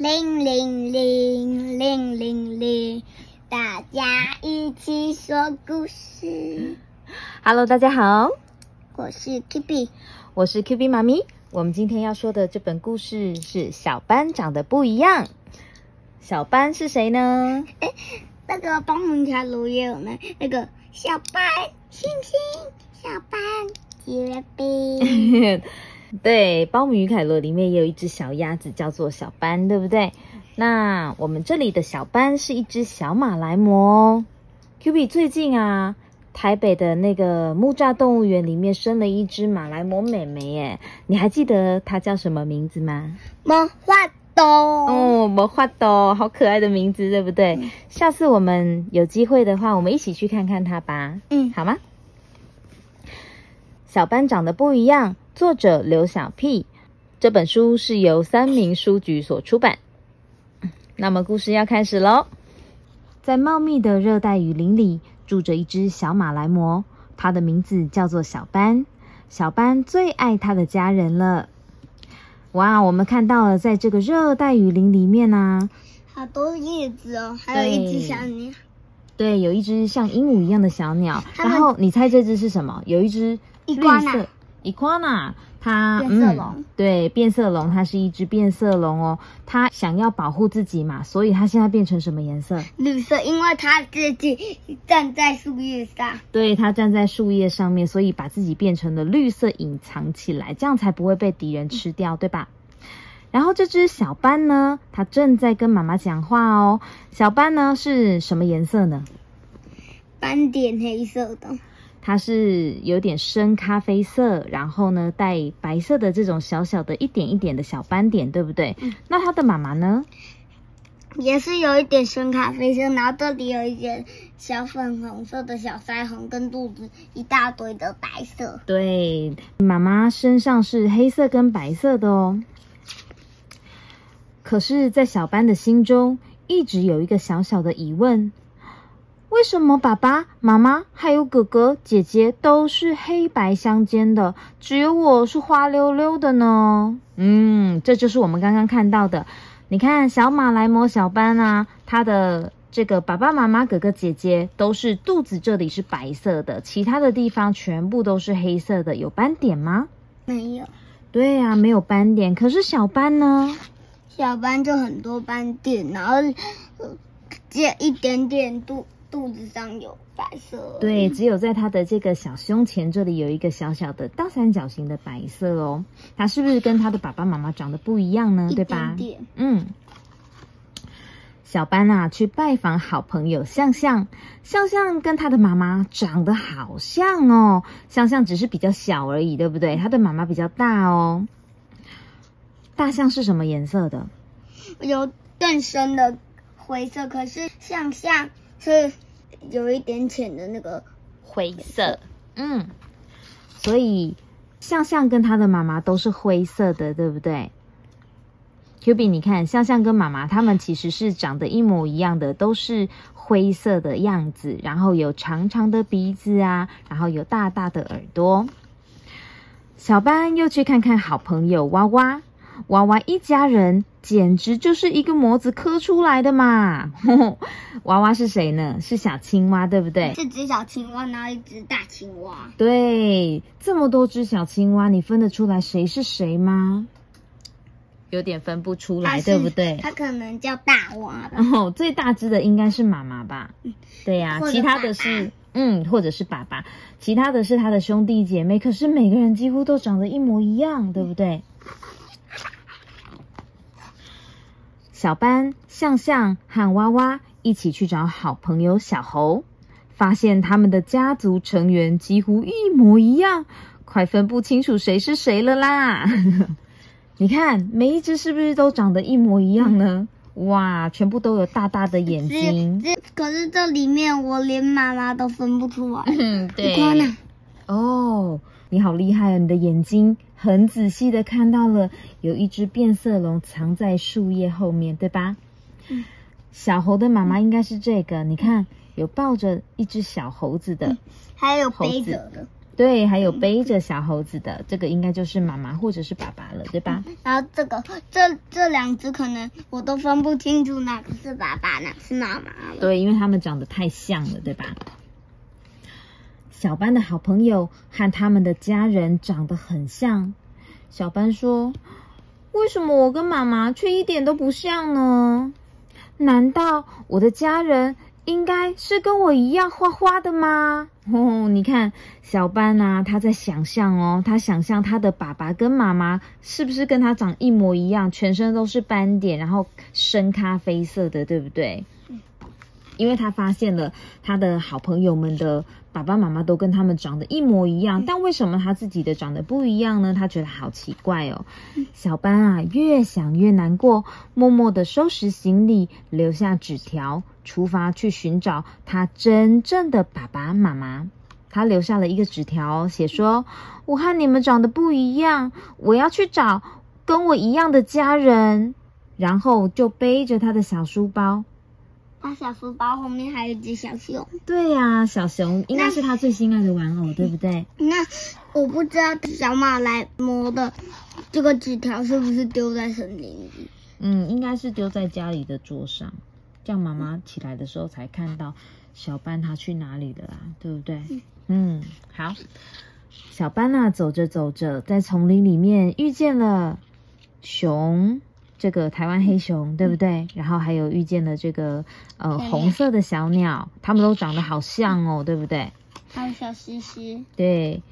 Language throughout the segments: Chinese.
铃铃铃铃铃铃，大家一起说故事。Hello，大家好，我是 Kitty，我是 Q B 妈咪。我们今天要说的这本故事是小班长的不一样。小班是谁呢？那个帮们家楼也有那那个小班星星，小班结冰。对，《包姆与凯罗》里面也有一只小鸭子，叫做小斑，对不对？那我们这里的小斑是一只小马来貘哦。Q B 最近啊，台北的那个木栅动物园里面生了一只马来貘妹妹耶，你还记得它叫什么名字吗？魔法豆，哦，魔法豆，好可爱的名字，对不对？下次我们有机会的话，我们一起去看看它吧。嗯，好吗？小班长得不一样，作者刘小屁。这本书是由三明书局所出版。那么故事要开始喽。在茂密的热带雨林里，住着一只小马来貘，它的名字叫做小班。小班最爱它的家人了。哇，我们看到了，在这个热带雨林里面呢、好多叶子哦，还有一只小鸟。对，有一只像鹦鹉一样的小鸟。然后你猜这只是什么？有一只绿色伊瓜纳，它变色龙嗯。对，变色龙，它是一只变色龙哦。它想要保护自己嘛，所以它现在变成什么颜色？绿色，因为它自己站在树叶上。对，它站在树叶上面，所以把自己变成了绿色，隐藏起来，这样才不会被敌人吃掉，对吧？然后这只小斑呢，它正在跟妈妈讲话哦。小斑呢是什么颜色呢？斑点黑色的，它是有点深咖啡色，然后呢带白色的这种小小的一点一点的小斑点，对不对？那它的妈妈呢？也是有一点深咖啡色，然后这里有一点小粉红色的小腮红，跟肚子一大堆的白色。对，妈妈身上是黑色跟白色的哦。可是，在小班的心中，一直有一个小小的疑问：为什么爸爸妈妈还有哥哥姐姐都是黑白相间的，只有我是花溜溜的呢？嗯，这就是我们刚刚看到的。你看，小马来貘小班啊，它的这个爸爸妈妈、哥哥姐姐都是肚子这里是白色的，其他的地方全部都是黑色的，有斑点吗？没有，对呀、没有斑点。可是小班呢？小斑就很多斑点，然后呃只有一点点肚肚子上有白色。对，，只有在它的这个小胸前这里有一个小小的倒三角形的白色哦。它是不是跟它的爸爸妈妈长得不一样呢？一对吧。嗯。小班啊，去拜访好朋友向向。向向跟他的妈妈长得好像哦，向向只是比较小而已，对不对？他的妈妈比较大哦。大象是什么颜色的？有更深的灰色，可是向下是有一点浅的那个灰色。嗯，所以向向跟他的妈妈都是灰色的，对不对？Q B，你看，向向跟妈妈他们其实是长得一模一样的，都是灰色的样子，然后有长长的鼻子啊，然后有大大的耳朵。小班又去看看好朋友娃娃，娃娃一家人简直就是一个模子刻出来的嘛！娃娃是谁呢？是小青蛙，对不对？是只小青蛙，然后一只大青蛙。对，这么多只小青蛙，你分得出来谁是谁吗？有点分不出来，对不对？它可能叫大蛙吧。哦，最大只的应该是妈妈吧？对呀、其他的是嗯，或者是爸爸，其他的是他的兄弟姐妹。可是每个人几乎都长得一模一样，对不对？小班、向向和娃娃一起去找好朋友小猴，发现他们的家族成员几乎一模一样，快分不清楚谁是谁了啦！你看，每一只是不是都长得一模一样呢？哇，全部都有大大的眼睛。这可是这里面我连妈妈都分不出来。嗯，你看呢？哦，你好厉害哦！你的眼睛很仔细的看到了有一只变色龙藏在树叶后面，对吧？嗯小猴的妈妈应该是这个，你看有抱着一只小猴子的，还有背着的，对，还有背着小猴子的，这个应该就是妈妈或者是爸爸了，对吧？然后这个这这两只可能我都分不清楚哪个是爸爸，哪个是妈妈了。对，因为他们长得太像了，对吧？小班的好朋友和他们的家人长得很像。小班说：“为什么我跟妈妈却一点都不像呢？难道我的家人应该是跟我一样花花的吗？”哦，你看小班啊，他在想象哦，他想象他的爸爸跟妈妈是不是跟他长一模一样，全身都是斑点，然后深咖啡色的，对不对？因为他发现了他的好朋友们的爸爸妈妈都跟他们长得一模一样，但为什么他自己的长得不一样呢？他觉得好奇怪哦。小班啊，越想越难过，默默的收拾行李，留下纸条，出发去寻找他真正的爸爸妈妈。他留下了一个纸条，写说：“我和你们长得不一样，我要去找跟我一样的家人。”然后就背着他的小书包。他小书包后面还有一只小熊。对呀，小熊应该是他最心爱的玩偶，对不对？那我不知道小马来摸的这个纸条是不是丢在森林里？嗯，应该是丢在家里的桌上，这样妈妈起来的时候才看到小班他去哪里了啦，对不对？嗯，好。小班啊，走着走着，在丛林里面遇见了熊。这个台湾黑熊对不对？然后还有遇见了这个呃红色的小鸟，它们都长得好像哦，对不对？还有小西西。对，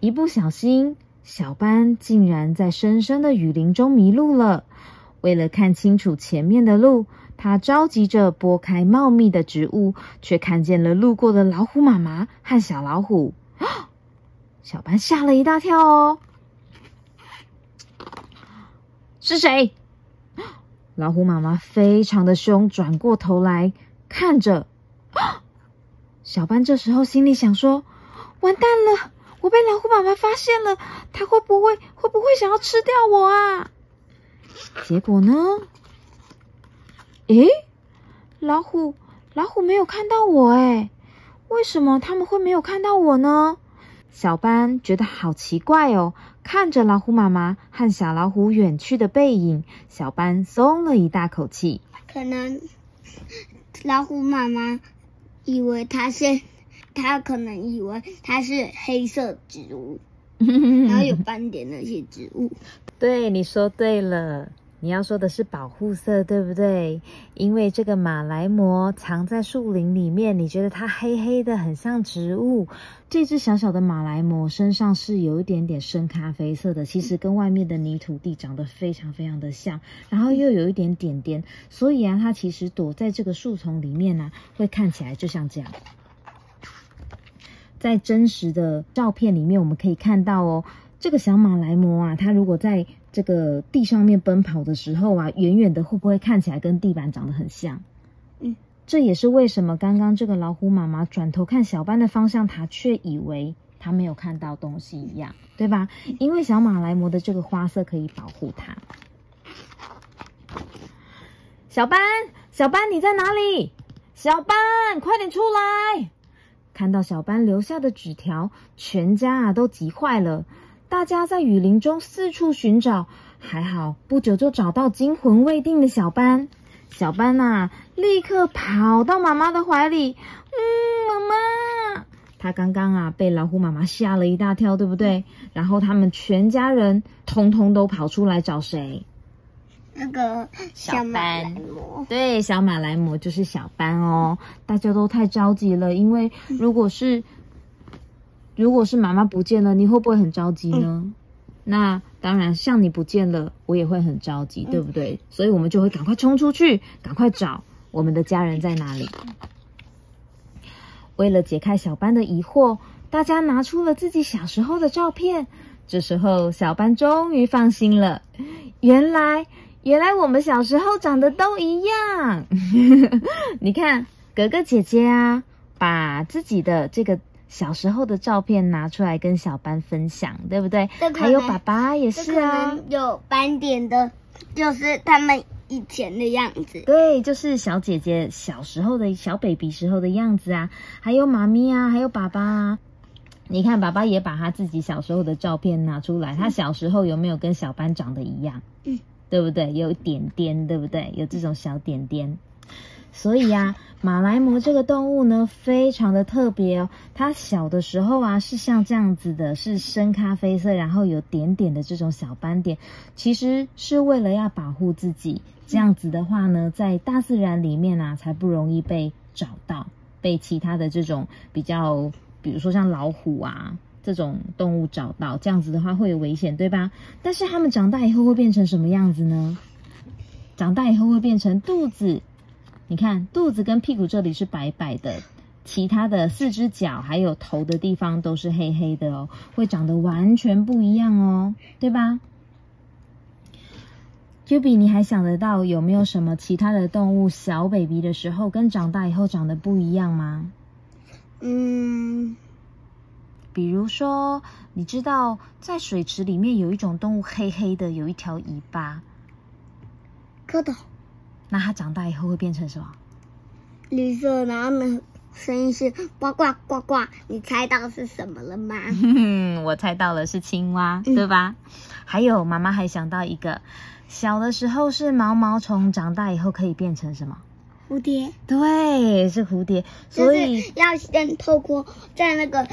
一不小心，小班竟然在深深的雨林中迷路了。为了看清楚前面的路，他着急着拨开茂密的植物，却看见了路过的老虎妈妈和小老虎。小班吓了一大跳哦，是谁？老虎妈妈非常的凶，转过头来看着 小班。这时候心里想说：“完蛋了，我被老虎妈妈发现了，它会不会会不会想要吃掉我啊？”结果呢？诶，老虎老虎没有看到我诶，为什么他们会没有看到我呢？小班觉得好奇怪哦。看着老虎妈妈和小老虎远去的背影，小班松了一大口气。可能老虎妈妈以为它是，它可能以为它是黑色植物，然后有斑点那些植物。对，你说对了。你要说的是保护色，对不对？因为这个马来貘藏在树林里面，你觉得它黑黑的，很像植物。这只小小的马来貘身上是有一点点深咖啡色的，其实跟外面的泥土地长得非常非常的像，然后又有一点点点，所以啊，它其实躲在这个树丛里面呢，会看起来就像这样。在真实的照片里面，我们可以看到哦。这个小马来貘啊，它如果在这个地上面奔跑的时候啊，远远的会不会看起来跟地板长得很像？嗯，这也是为什么刚刚这个老虎妈妈转头看小班的方向，它却以为它没有看到东西一样，对吧？因为小马来貘的这个花色可以保护它。小班，小班你在哪里？小班，快点出来！看到小班留下的纸条，全家啊都急坏了。大家在雨林中四处寻找，还好不久就找到惊魂未定的小班。小班呐，立刻跑到妈妈的怀里。嗯，妈妈，他刚刚啊被老虎妈妈吓了一大跳，对不对？然后他们全家人通通都跑出来找谁？那个小班，对，小马来貘就是小班哦。大家都太着急了，因为如果是。如果是妈妈不见了，你会不会很着急呢？那当然，像你不见了，我也会很着急，对不对？所以我们就会赶快冲出去，赶快找我们的家人在哪里。为了解开小班的疑惑，大家拿出了自己小时候的照片。这时候，小班终于放心了。原来，原来我们小时候长得都一样。你看，格格姐姐啊，把自己的这个。小时候的照片拿出来跟小班分享，对不对？还有爸爸也是啊，有斑点的，就是他们以前的样子。对，就是小姐姐小时候的小 baby 时候的样子啊。还有妈咪啊，还有爸爸啊。你看，爸爸也把他自己小时候的照片拿出来，他小时候有没有跟小班长得一样？嗯，对不对？有点点，对不对？有这种小点点。所以呀，马来貘这个动物呢，非常的特别哦。它小的时候啊，是像这样子的，是深咖啡色，然后有点点的这种小斑点，其实是为了要保护自己。这样子的话呢，在大自然里面啊，才不容易被找到，被其他的这种比较，比如说像老虎啊这种动物找到。这样子的话会有危险，对吧？但是它们长大以后会变成什么样子呢？长大以后会变成肚子。你看，肚子跟屁股这里是白白的，其他的四只脚还有头的地方都是黑黑的哦，会长得完全不一样哦，对吧？Q B，你还想得到有没有什么其他的动物小 baby 的时候跟长大以后长得不一样吗？嗯，比如说，你知道在水池里面有一种动物黑黑的，有一条尾巴，蝌蚪。那它长大以后会变成什么？绿色，然后呢，声音是呱呱呱呱。你猜到是什么了吗？我猜到了，是青蛙，对吧？还有，妈妈还想到一个，小的时候是毛毛虫，长大以后可以变成什么？蝴蝶。对，是蝴蝶。所以要先透过在那个。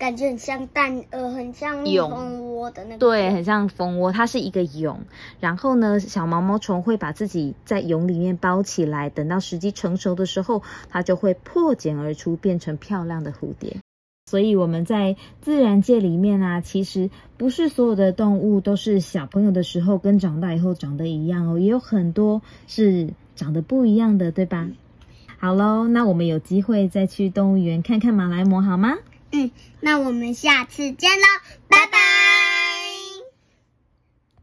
感觉很像蛋，呃，很像蜂窝的那个。对，很像蜂窝，它是一个蛹。然后呢，小毛毛虫会把自己在蛹里面包起来，等到时机成熟的时候，它就会破茧而出，变成漂亮的蝴蝶。所以我们在自然界里面啊，其实不是所有的动物都是小朋友的时候跟长大以后长得一样哦，也有很多是长得不一样的，对吧？好喽，那我们有机会再去动物园看看马来貘好吗？嗯，那我们下次见喽，拜。